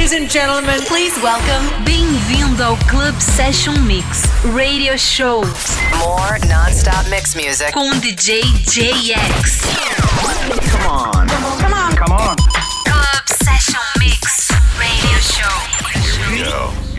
Ladies and gentlemen, please welcome. Bem-vindo ao Club Session Mix Radio Show. More non-stop mix music com DJ JX. Come on. Come on. Come on. Club Session Mix Radio Show. Here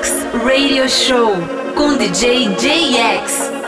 Mix Radio Show com DJ JX.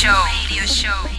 show. Radio show.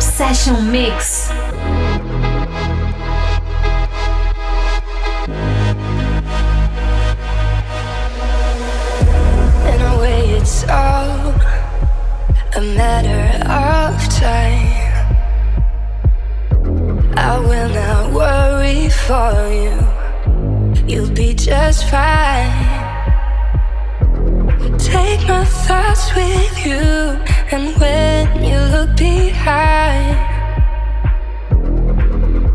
Obsession Mix. In a way, it's all a matter of time. I will not worry for you, you'll be just fine. Take my thoughts with you and when you look behind,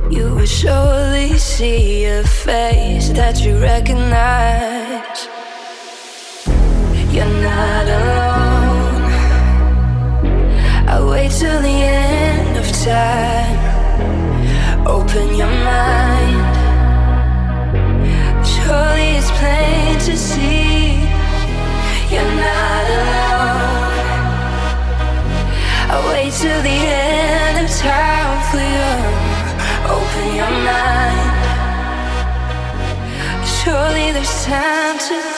you will surely see a face that you recognize. You're not alone. I wait till the end of time. Open your mind. Surely it's plain to see you're not alone. to the end of time for you. Open your mind. Surely there's time to.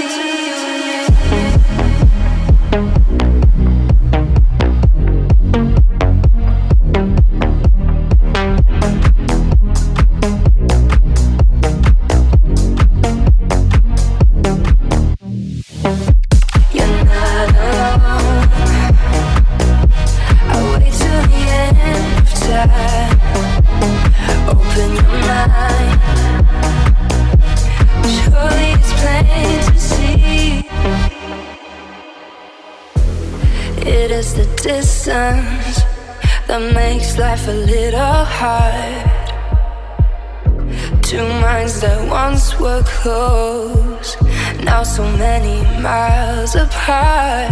close, now so many miles apart.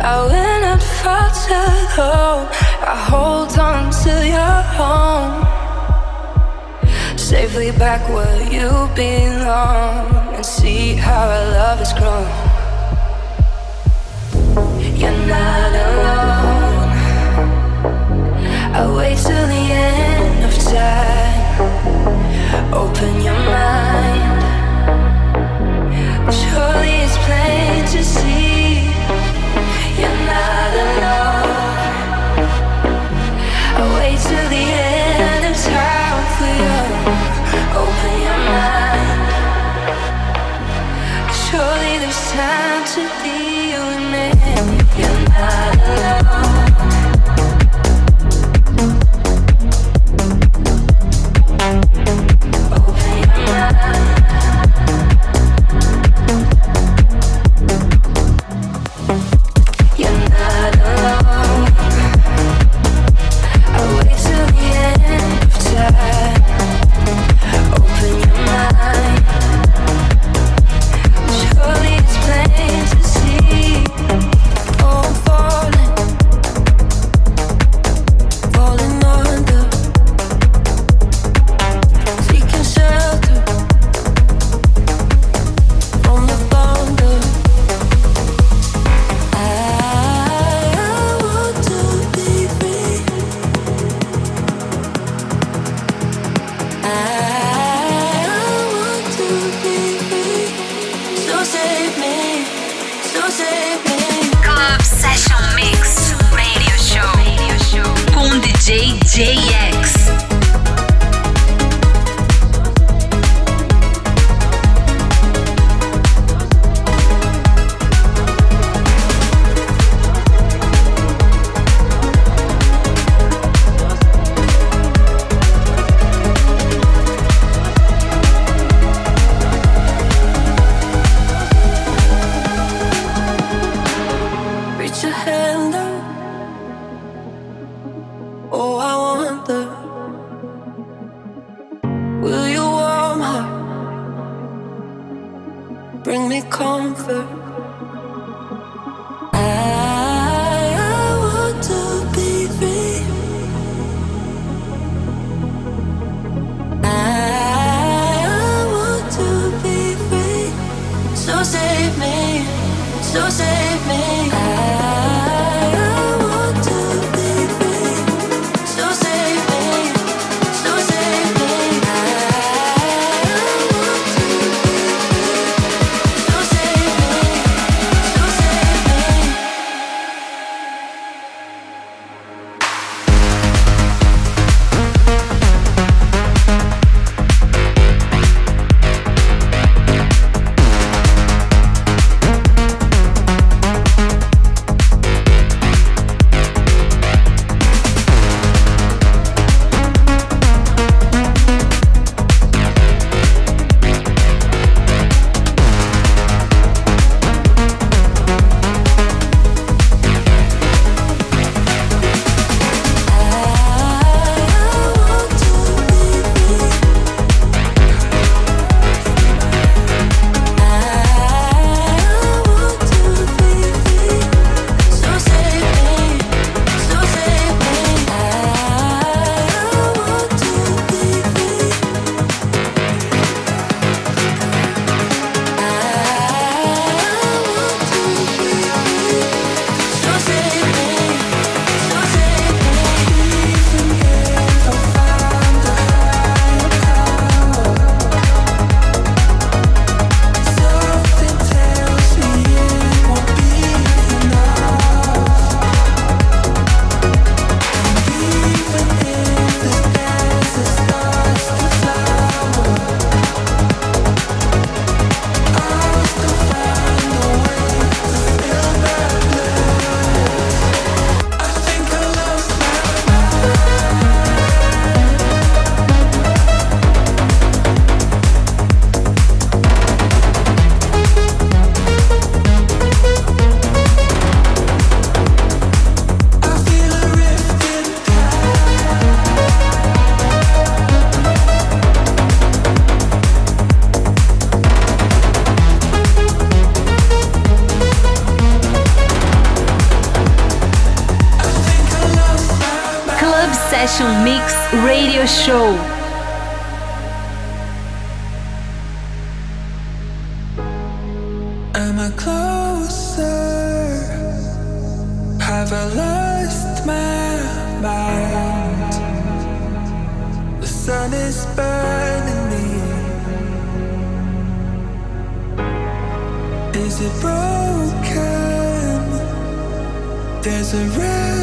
I went not far too low. I hold on to your home, safely back where you belong, and see how our love has grown. You're not alone. I wait till the end of time. Open your mind. to the end. Selection Mix Radio Show. Am I closer? Have I lost my mind? The sun is burning me. Is it broken? There's a red